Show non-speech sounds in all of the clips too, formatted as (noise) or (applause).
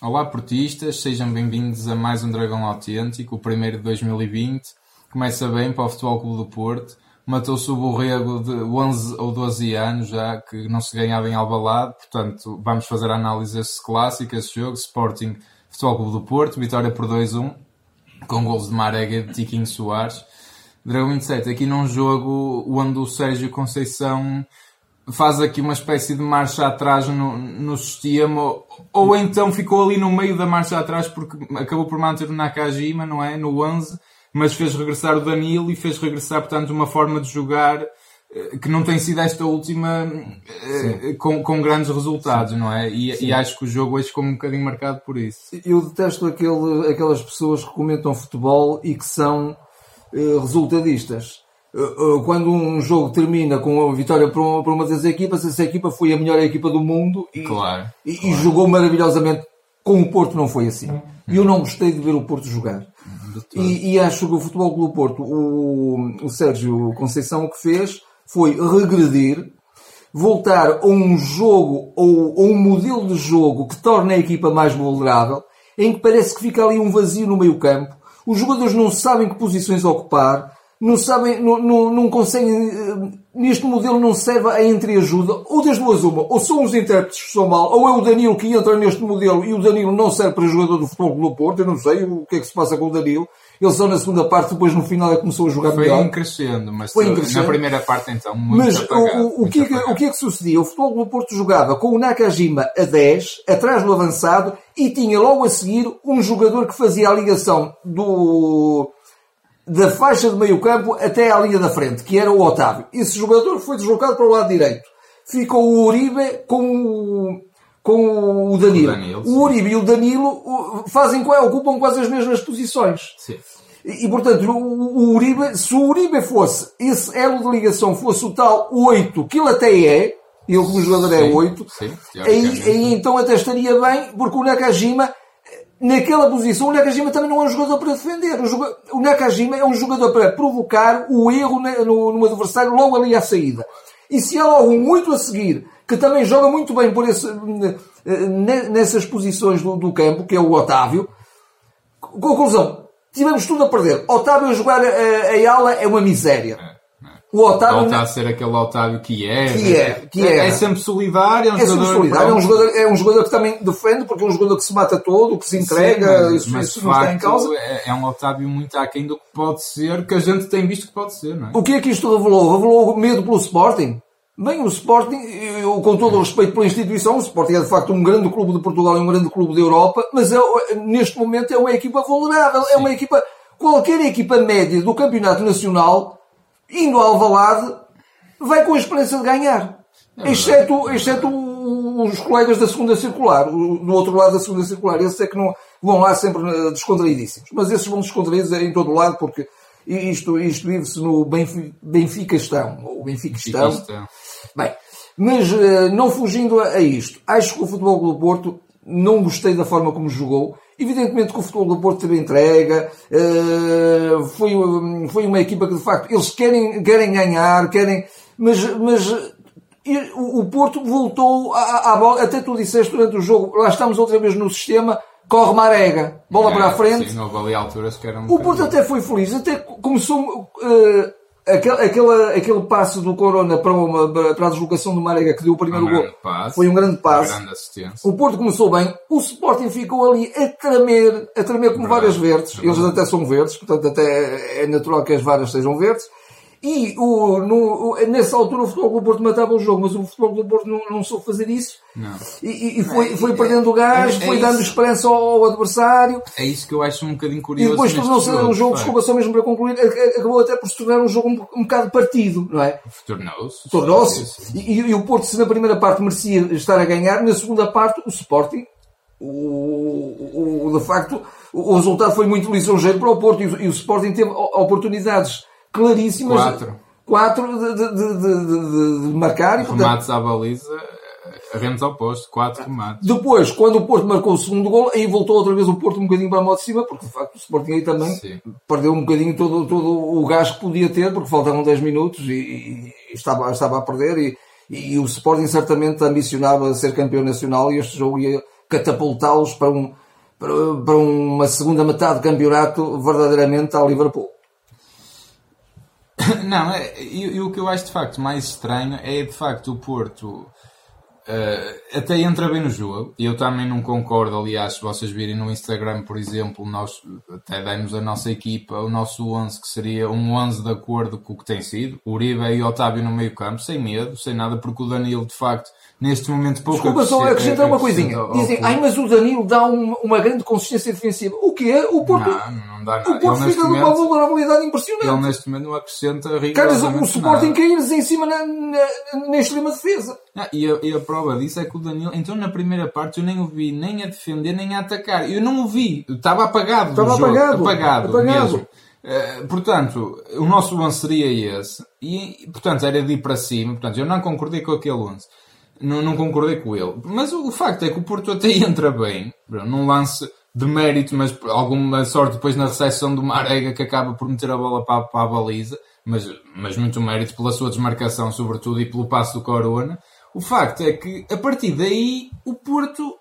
Olá, portistas, sejam bem-vindos a mais um Dragão Autêntico, o primeiro de 2020. Começa bem para o Futebol Clube do Porto. Matou-se o borrego de 11 ou 12 anos já, que não se ganhava em Albalade. Portanto, vamos fazer a análise desse clássico, esse jogo. Sporting, Futebol Clube do Porto, vitória por 2-1, com gols de Marega e de Tiquinho Soares. Dragão 27, aqui num jogo onde o Sérgio Conceição faz aqui uma espécie de marcha atrás no, no sistema, ou, ou então ficou ali no meio da marcha atrás porque acabou por manter o Nakajima, não é? No 11, mas fez regressar o Danilo e fez regressar, portanto, uma forma de jogar eh, que não tem sido esta última eh, com, com grandes resultados, não é? E, e, acho que o jogo hoje ficou um bocadinho marcado por isso. Eu detesto aquele, aquelas pessoas que comentam futebol e que são eh, resultadistas quando um jogo termina com uma vitória para uma, para uma das equipas, essa equipa foi a melhor equipa do mundo e, claro, e, claro. e jogou maravilhosamente. Com o Porto não foi assim. E eu não gostei de ver o Porto jogar. E, e, acho que o Futebol Clube Porto, o, o Sérgio Conceição, o que fez foi regredir, voltar a um jogo ou a um modelo de jogo que torna a equipa mais vulnerável, em que parece que fica ali um vazio no meio campo, os jogadores não sabem que posições ocupar, não sabem, não, não, não conseguem, eh, neste modelo não serve a entreajuda, ou das duas uma, ou são os intérpretes que são mal, ou é o Danilo que entra neste modelo e o Danilo não serve para jogador do futebol do Porto, eu não sei o que é que se passa com o Danilo. Ele só na segunda parte, depois no final é começou a jogar Foi melhor. um crescendo, mas Foi um crescendo. na primeira parte então muito Mas apagado, o, o, que é que, o que é que sucedia? O futebol do Porto jogava com o Nakajima a 10, atrás do avançado, e tinha logo a seguir um jogador que fazia a ligação do, da faixa de meio campo até à linha da frente, que era o Otávio. Esse jogador foi deslocado para o lado direito. Ficou o Uribe com o, com o Danilo. O Danilo, O. Uribe e o Danilo fazem, ocupam quase as mesmas posições. Sim. E, e, portanto, o, o Uribe, se o Uribe fosse, esse elo de ligação fosse o tal 8, que ele até é, ele como jogador é Sim, 8, sim, aí, aí então até estaria bem, porque o Nakajima, naquela posição, o Nakajima também não é um jogador para defender. O, o Nakajima é um jogador para provocar o erro ne- no, no adversário logo ali à saída. E se há logo um 8 a seguir, que também joga muito bem por esse, eh, ne- nessas posições do, do campo, que é o Otávio, Conclusão. Tivemos tudo a perder. Otávio a jogar a, a ala é uma miséria. O Otávio Volta a ser aquele Otávio que é. Que é, que é, é. é sempre solidário, é um é jogador. solidário. É um jogador, é um jogador que também defende, porque é um jogador que se mata todo, que se entrega. Sim, isso mas isso não está em causa. É, é um Otávio muito aquém do que pode ser, que a gente tem visto que pode ser, não é? O que é que isto revelou? Revelou medo pelo Sporting? Bem, o Sporting, eu, com todo o respeito pela instituição, o Sporting é de facto um grande clube de Portugal e um grande clube da Europa, mas é, neste momento é uma equipa vulnerável. É uma equipa, qualquer equipa média do campeonato nacional, indo ao Alvalade, vai com a esperança de ganhar. exceto, exceto os colegas da segunda circular, do outro lado da segunda circular. Esses é que não vão lá sempre eh, descontraídíssimos. Mas esses vão descontraídos em todo o lado porque isto, isto vive-se no Benfi- Benfica-estão. Ou Benfica-estão. Isto é- Bem, mas eh, não fugindo a, isto, acho que o Futebol do Porto não gostei da forma como jogou. Evidentemente que o Futebol do Porto teve entrega, eh, foi, foi uma equipa que de facto eles querem, querem ganhar, querem, mas, mas o, Porto voltou à, à bola, até tu disseste durante o jogo, lá estamos outra vez no sistema, corre Marega, bola para a frente, Sim, houve ali alturas que um o Porto até foi feliz, até começou eh, aquele, aquele, aquele passo do Corona para, uma, para a deslocação do Marega que deu o primeiro Um gol. Foi um grande passo. O Porto começou bem, o Sporting ficou ali a tremer, a tremer como Verdade, várias verdes. Eles até são verdes, portanto até é natural que as varas sejam verdes. E o, no, nessa altura o Futebol Clube do Porto matava o jogo, mas o Futebol Clube do Porto não, não soube fazer isso. Não. E, e- e foi, foi perdendo o gás, é- é foi dando isso. esperança ao, ao adversário. É isso que eu acho um bocadinho E curioso. depois neste tornou-se um jogo, pá. desculpa só mesmo para concluir, ac- acabou até por se tornar um jogo um, um bocado partido, não é? Tornou-se. Tornou-se. E, e o Porto, se na primeira parte merecia estar a ganhar, na segunda parte, o Sporting, o, o- de facto, o, resultado foi muito lisonjeiro para o Porto e o, e o Sporting teve oportunidades claríssimas. Quatro. Quatro de, de, de, de- marcar portanto, Remates à baliza, remos ao posto, quatro remates. depois, quando o Porto marcou o segundo gol, aí voltou outra vez o Porto um bocadinho para a moto de cima, porque de facto o Sporting aí também Sim. perdeu um bocadinho todo, todo o gás que podia ter, porque faltavam 10 minutos e, e- e estava, estava a perder e, e o Sporting certamente ambicionava ser campeão nacional e este jogo ia, catapultá-los para, um, para, para uma segunda metade de campeonato verdadeiramente ao Liverpool. Não, é, e, e, o que eu acho de facto mais estranho é de facto o Porto Uh, até entra bem no jogo. Eu também não concordo, aliás, se vocês virem no Instagram, por exemplo, nós até demos a nossa equipa, o nosso 11, que seria um 11 de acordo com o que tem sido. Uribe e Otávio no meio campo, sem medo, sem nada, porque o Danilo, de facto, neste momento pouco Desculpa só acrescentar uma coisinha. Dizem, ai, mas o Danilo dá uma, uma grande consistência defensiva. O que é? O Porto, não, não dá nada. O Porto fica momento, numa vulnerabilidade impressionante. Ele neste momento não acrescenta Carlos, o Sporting cair em cima na, na, na extrema defesa. Ah, e, a, e, a, prova disso é que o Danilo, então na primeira parte eu nem o vi nem a defender nem a atacar. Eu não o vi. Estava apagado. Estava apagado. Apagado, apagado. mesmo. Uh, portanto, o nosso 11 seria esse. E, portanto, era de ir para cima. Portanto, eu não concordei com aquele 11 não, não concordei com ele. Mas o, o, facto é que o Porto até (laughs) entra bem, num lance de mérito, mas alguma sorte depois na recepção do Marega que acaba por meter a bola para, para a baliza, mas, mas muito mérito pela sua desmarcação, sobretudo, e pelo passo do Corona. O facto é que a partir daí o Porto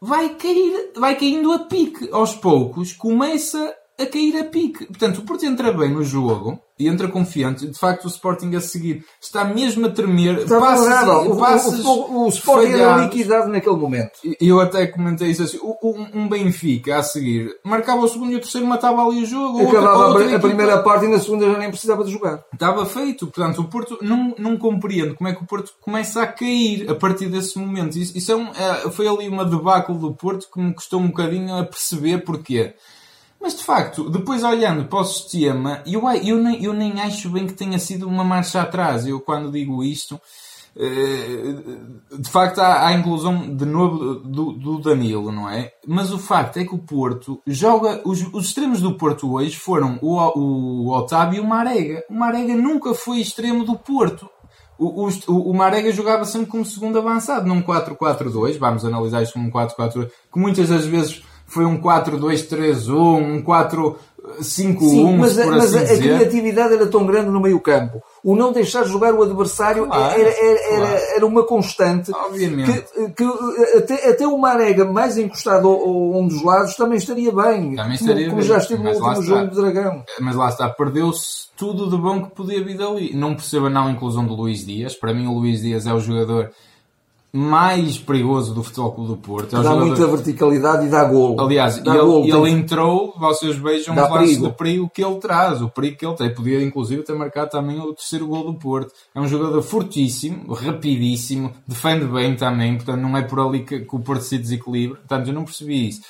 vai cair, vai caindo a pique aos poucos, começa a cair a pique. Portanto, o Porto entra bem no jogo entra confiante. De facto, o Sporting a seguir está mesmo a tremer. Está passes, o, passes o, o, o Sporting era liquidado naquele momento. E eu até comentei isso assim. Um, Benfica a seguir marcava o segundo e o terceiro, matava ali o jogo. Acabava outra, outra a, primeira parte e na segunda já nem precisava de jogar. Estava feito. Portanto, o Porto não, não compreende como é que o Porto começa a cair a partir desse momento. Isso, isso é um, é, foi ali uma debacle do Porto que me custou um bocadinho a perceber porquê. Mas de facto, depois olhando para o sistema, eu, eu, nem, eu nem acho bem que tenha sido uma marcha atrás. Eu quando digo isto, eh, de facto há, a inclusão de novo do, do, Danilo, não é? Mas o facto é que o Porto joga. Os, os extremos do Porto hoje foram o, o Otávio e o Marega. O Marega nunca foi extremo do Porto. O, o, o Marega jogava sempre como segundo avançado, num 4-4-2. Vamos analisar isto como um 4-4-2, que muitas das vezes foi um 4-2-3-1, um 4-5-1. Sim, mas, a, mas a, a, criatividade era tão grande no meio campo. O não deixar jogar o adversário claro, era, era, claro. era, era, uma constante. Obviamente. Que, que até, até o Marega mais encostado a um dos lados também estaria bem. Também estaria como, como já esteve no último jogo do Dragão. Mas lá está, perdeu-se tudo de bom que podia vir dali. Não perceba não a inclusão do Luís Dias. Para mim o Luís Dias é o jogador mais perigoso do Futebol Clube do Porto. É dá jogador... muita verticalidade e dá gol. Aliás, dá ele, gol, ele tem... entrou, vocês vejam o lance do perigo que ele traz, o perigo que ele tem. Podia inclusive ter marcado também o terceiro gol do Porto. É um jogador fortíssimo, rapidíssimo, defende bem também, portanto não é por ali que, que o Porto se desequilibra. Portanto, eu não percebi isso.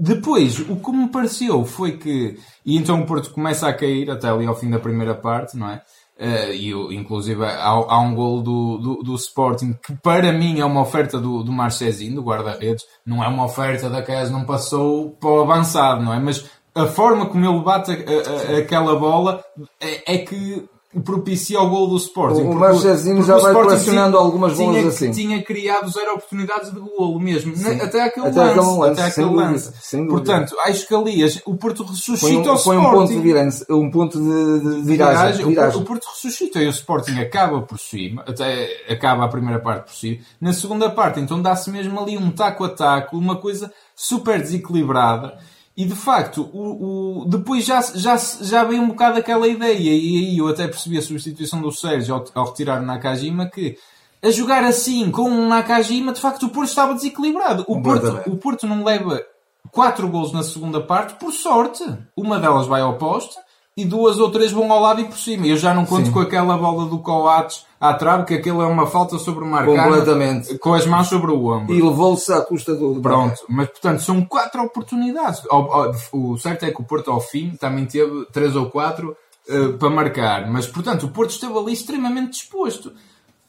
Depois, o que me pareceu foi que, e então o Porto começa a cair até ali ao fim da primeira parte, não é? Uh, e inclusive há, há um gol do, do, do, Sporting que para mim é uma oferta do, do Marchezinho, do guarda-redes, não é uma oferta da que não passou para o avançado, não é? Mas a forma como ele bate a, a, aquela bola é, é que propicia o gol do Sporting. O Marchezinho já vai colecionando algumas bolas tinha, assim. Tinha criado zero oportunidades de golo mesmo. Sim. Até aquele até lance. Aquele lance até aquele lance. Dúvida, sem Portanto, acho que ali o Porto ressuscita foi um, o foi Sporting. um ponto de viragem, um ponto de, de viragem. viragem. O, Porto ressuscita e o Sporting acaba por cima, até acaba a primeira parte por cima. Na segunda parte, então dá-se mesmo ali um taco a taco, uma coisa super desequilibrada e de facto, o, o, depois já, já, já veio um bocado aquela ideia, e aí eu até percebi a substituição do Sérgio ao, ao retirar o Nakajima, que a jogar assim com um Nakajima, de facto o Porto estava desequilibrado. O Porto, o Porto não leva quatro gols na segunda parte, por sorte. Uma delas vai ao poste e duas ou três vão ao lado e por cima. Eu já não conto Sim. com aquela bola do Coates à trave, que aquilo é uma falta sobre o Marcano. Completamente. Com as mãos sobre o ombro. E levou-se à custa do... Pronto. Mas, portanto, são quatro oportunidades. O certo é que o Porto, ao fim, também teve três ou quatro uh, para marcar. Mas, portanto, o Porto esteve ali extremamente disposto.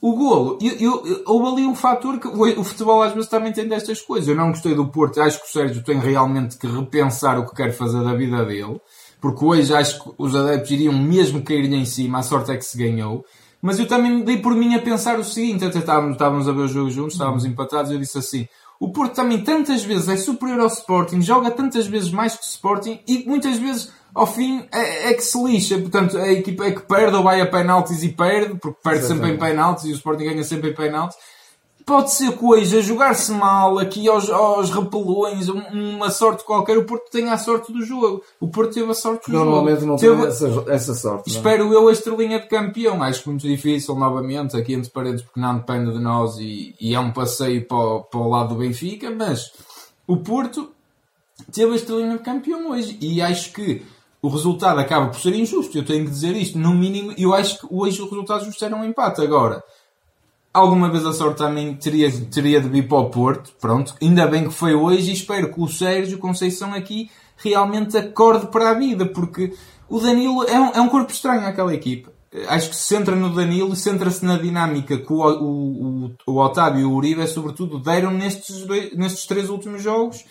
O golo, eu, eu, houve ali um fator que o futebol às vezes também tem destas coisas. Eu não gostei do Porto, acho que o Sérgio tem realmente que repensar o que quer fazer da vida dele porque hoje acho que os adeptos iriam mesmo cair-lhe em cima, a sorte é que se ganhou. Mas eu também dei por mim a pensar o seguinte, até estávamos, estávamos a ver o jogo juntos, estávamos empatados, eu disse assim, o Porto também tantas vezes é superior ao Sporting, joga tantas vezes mais que o Sporting, e muitas vezes ao fim é, é, que se lixa. Portanto, a equipa é que perde ou vai a penaltis e perde, porque perde sempre em penaltis e o Sporting ganha sempre em penaltis. Pode ser coisa, jogar-se mal aqui aos, aos repelões, uma sorte qualquer. O Porto tem a sorte do jogo. O Porto teve a sorte do Normalmente jogo. não teve... tem essa, essa sorte. Não. é? Espero eu a estrelinha de campeão. Acho muito difícil, novamente, aqui entre parentes, porque não depende de nós e, e é um passeio para o, para o lado do Benfica. Mas o Porto teve a estrelinha de campeão hoje. E acho que o resultado acaba por ser injusto. Eu tenho que dizer isto. No mínimo, eu acho que hoje o resultado justo era um empate. Agora, alguma vez a sorte também teria, teria de vir para o Porto. Pronto, ainda bem que foi hoje e espero que o Sérgio Conceição aqui realmente acorde para a vida, porque o Danilo é um, é um corpo estranho àquela equipa. Acho que se centra no Danilo centra-se na dinâmica que o, o, o, o Otávio e o Uribe, sobretudo, deram nestes, dois, nestes três últimos jogos.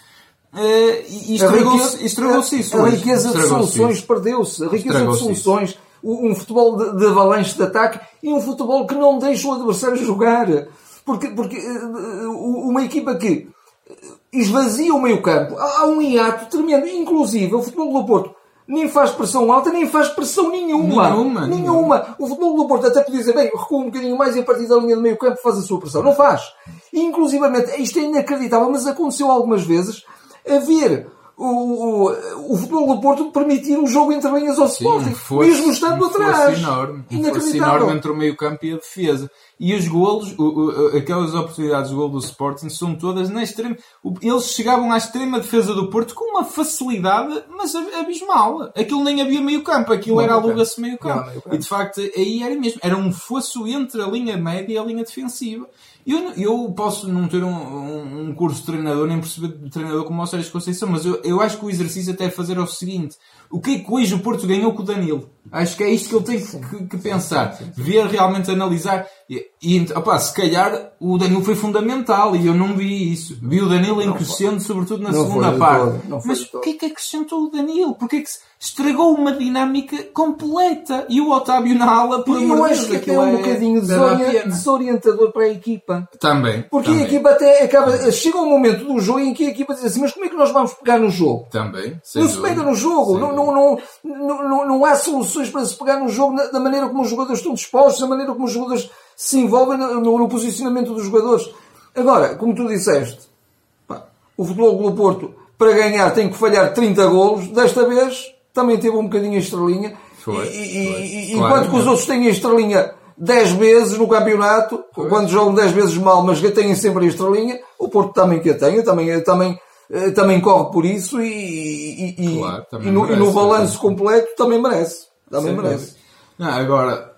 Uh, e estragou-se estragou isso. A, a riqueza de soluções perdeu-se. A riqueza de soluções. Um futebol de, de avalanche de ataque e um futebol que não deixa o adversário jogar. Porque, porque uma equipa que esvazia o meio campo, há um hiato tremendo. Inclusive, o futebol do Porto nem faz pressão alta, nem faz pressão nenhuma. Nenhuma. nenhuma. O futebol do Porto até podia dizer, bem, recua um bocadinho mais e a partir da linha do meio campo faz a sua pressão. Não faz. Inclusivamente, isto é inacreditável, mas aconteceu algumas vezes, haver o, o, o futebol do Porto permitir um jogo entre linhas ao Sporting, mesmo estando um atrás. enorme, um enorme entre o meio campo e a defesa. E os golos, o, o, aquelas oportunidades de gol do Sporting são todas na extrema. Eles chegavam à extrema defesa do Porto com uma facilidade, mas abismal. Aquilo nem havia meio campo, aquilo não, era aluga-se meio campo. Não, e de facto aí era mesmo, era um fosso entre a linha média e a linha defensiva. Eu, eu posso não ter um, um, um, curso de treinador, nem perceber de treinador como o Sérgio Conceição, mas eu, eu acho que o exercício até é fazer é o seguinte: o que é que hoje o Porto ganhou com o Danilo? Acho que é isto que ele tem que, que pensar. Ver realmente, analisar. E, e opa, se calhar o Danilo foi fundamental e eu não vi isso. Vi o Danilo em crescendo, sobretudo na segunda parte. Mas o que é que acrescentou o Danilo? Porque é que estragou uma dinâmica completa? E o Otávio na ala, por amor de Deus, que até é um bocadinho desorientador para a equipa. Também. Porque também. a equipa até acaba. Chega um momento do jogo em que a equipa diz assim: mas como é que nós vamos pegar no jogo? Também. Não se pega no jogo. Não, não, não, não, não, não há soluções para se pegar no jogo da maneira como os jogadores estão dispostos, da maneira como os jogadores se envolvem no, no posicionamento dos jogadores. Agora, como tu disseste, pá, o Futebol do Porto, para ganhar, tem que falhar 30 golos. Desta vez, também teve um bocadinho a estrelinha. Foi, e, e, foi. enquanto que os outros têm a estrelinha 10 vezes no campeonato, foi. quando jogam 10 vezes mal, mas têm sempre a estrelinha, o Porto também que a tem, também, também, também corre por isso e, e, claro, e no, merece, no balanço completo também merece. Também merece. Não, agora,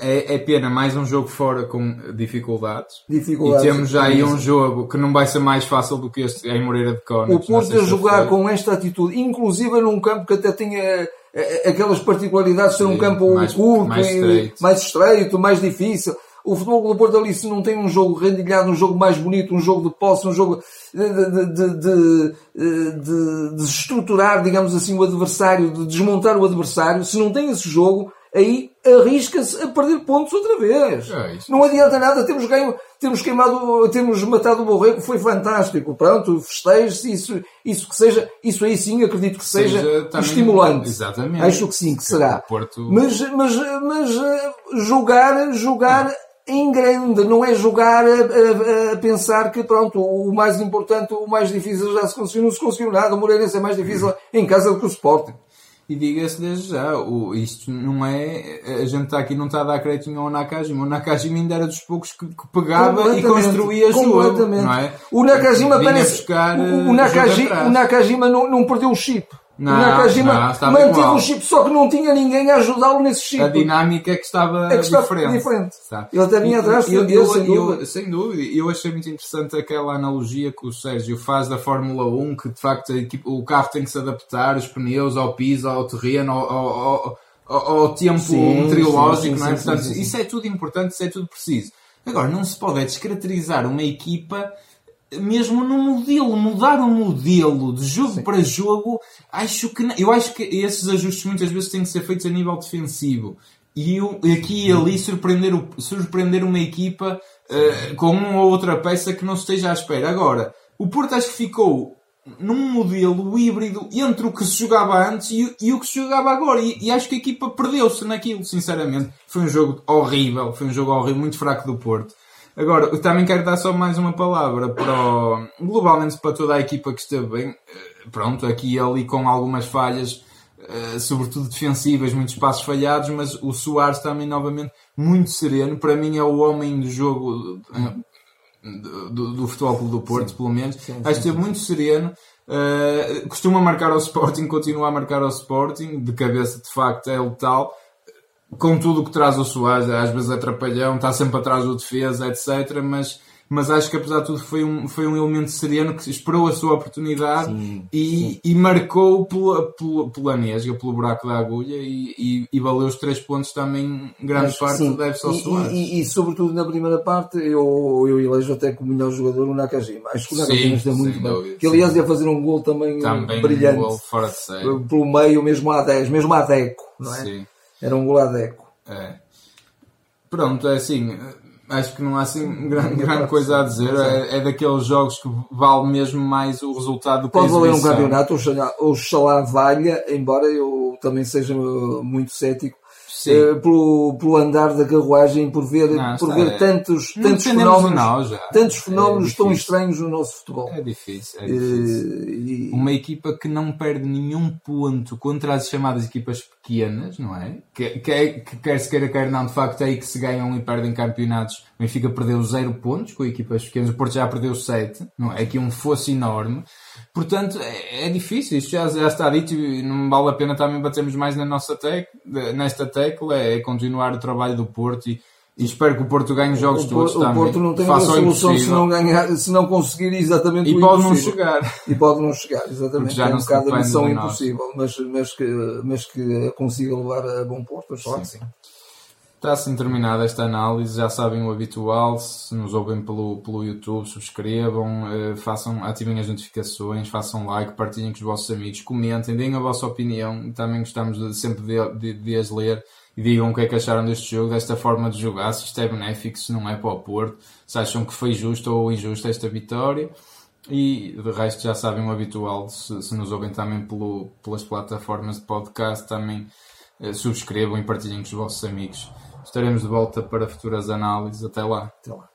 é, é, pena mais um jogo fora com dificuldades. dificuldades e temos já aí um jogo que não vai ser mais fácil do que este em Moreira de Cónicos. O Porto a jogar com esta atitude, inclusive num campo que até tinha aquelas particularidades de ser um campo mais, curto, mais estreito. mais estreito, mais difícil. O futebol do Porto ali se não tem um jogo rendilhado, um jogo mais bonito, um jogo de posse, um jogo de, de, de, de, de estruturar, digamos assim, o adversário, de desmontar o adversário, se não tem esse jogo, aí arrisca-se a perder pontos outra vez. É não adianta nada, temos ganho, temos queimado, temos matado o Borrego, foi fantástico. Pronto, festeje isso, isso que seja, isso aí sim acredito que seja, seja estimulante. Exatamente. Acho que sim, que será. Porto... Mas, mas, mas jogar, jogar em grande, não é jogar a, a, a, pensar que pronto, o mais importante, o mais difícil já se conseguiu, não se conseguiu nada, o Moreirense é mais difícil (laughs) em casa do que o Sporting. E diga-se desde já, o, isto não é. A gente está aqui não está a dar crédito ao Nakajima. O Nakajima ainda era dos poucos que, que pegava e construía jogo. Não é? O Nakajima Vinha parece. buscar, o, o, Nakajima, o Nakajima não, não perdeu o chip. Não, o Nakajima não, manteve igual. o chip, só que não tinha ninguém a ajudá-lo nesse chip. A dinâmica é que estava, É que estava diferente. diferente. sabe? Ele até vinha atrás, eu, eu, sem eu- dúvida. sem dúvida. Eu achei muito interessante aquela analogia que o Sérgio faz da Fórmula 1, que de facto equipe- o carro tem que se adaptar, os pneus ao piso, ao terreno, ao, ao- ao- ao- tempo Sim, meteorológico, não é? sim, Portanto, sim, sim, isso é tudo importante, isso é tudo preciso. Agora, não se pode é descaracterizar uma equipa mesmo no modelo, mudar o modelo de jogo para jogo, acho que não. eu acho que esses ajustes muitas vezes têm que ser feitos a nível defensivo. E eu, aqui e ali surpreender, o- surpreender uma equipa eh, com uma ou outra peça que não esteja à espera. Agora, o Porto acho que ficou num modelo híbrido entre o que se jogava antes e, o- e o que se jogava agora. E, e acho que a equipa perdeu-se naquilo, sinceramente. Foi um jogo horrível, foi um jogo horrível, muito fraco do Porto. Agora, eu também quero dar só mais uma palavra para o, globalmente para toda a equipa que esteve bem. Eh, pronto, aqui e ali com algumas falhas, eh, sobretudo defensivas, muitos passos falhados, mas o Soares também novamente muito sereno. Para mim é o homem do jogo eh, do, do, do Futebol Clube do Porto, sim. pelo menos. Sim, sim, Acho que esteve muito sereno. Uh, costuma marcar ao Sporting, continua a marcar ao Sporting, de cabeça de facto é letal com tudo o que traz o Soares, às vezes é trapalhão, está sempre atrás do defesa, etc. Mas, mas acho que apesar de tudo foi um, foi um elemento sereno que esperou a sua oportunidade sim, e, sim. e marcou pela, pela, pela nesga, pelo buraco da agulha e, e, e valeu os três pontos também, grande acho parte deve-se ao Soares. E, e, sobretudo na primeira parte eu, eu elejo até como melhor jogador o Nakajima. Acho que o Nakajima está muito bem. Dúvida, que aliás ia fazer um gol também, também brilhante. Um gol fora de série. Pelo meio, mesmo a 10, mesmo a Deco, não é? Sim. Era um goladeco. É. Pronto, é assim. Acho que não há assim grande, grande coisa a dizer. É, é, daqueles jogos que vale mesmo mais o resultado do que Pode valer um campeonato, oxalá valha, embora eu também seja muito cético Uh, pelo, pelo andar da carruagem, por ver, não, por ver é. tantos, tantos fenómenos, tantos fenómenos é tão estranhos no nosso futebol. É difícil. É difícil. Uh, e... Uma equipa que não perde nenhum ponto contra as chamadas equipas pequenas, não é? Que, que, é, que quer se queira, quer não, de facto é aí que se ganham e perdem campeonatos. O Benfica perdeu zero pontos com equipas pequenas, o Porto já perdeu sete, não é? Aqui um fosse enorme. Portanto, é, é, difícil, isto já, já, está dito e não vale a pena também batermos mais na nossa tec, nesta tecla, é continuar o trabalho do Porto e, e espero que o Porto ganhe os jogos o, todos o também. O Porto não tem Faça solução se não, ganhar, se não conseguir exatamente e o pode impossível. não chegar. E pode não chegar, exatamente. Já é um bocado a missão impossível, mas, mas, que, mas que consiga levar a bom porto, sim. sim. Está assim terminada esta análise, já sabem o habitual, se nos ouvem pelo, pelo YouTube, subscrevam, eh, façam, ativem as notificações, façam like, partilhem com os vossos amigos, comentem, deem a vossa opinião, também gostamos de, sempre de, de, de, as ler e digam o que é que acharam deste jogo, desta forma de jogar, se isto é benéfico, se não é para o Porto, se acham que foi justo ou injusto esta vitória. E de resto já sabem o habitual, se, se nos ouvem também pelo, pelas plataformas de podcast, também eh, subscrevam e partilhem com os vossos amigos. Estaremos de volta para futuras análises. Até lá. Até lá.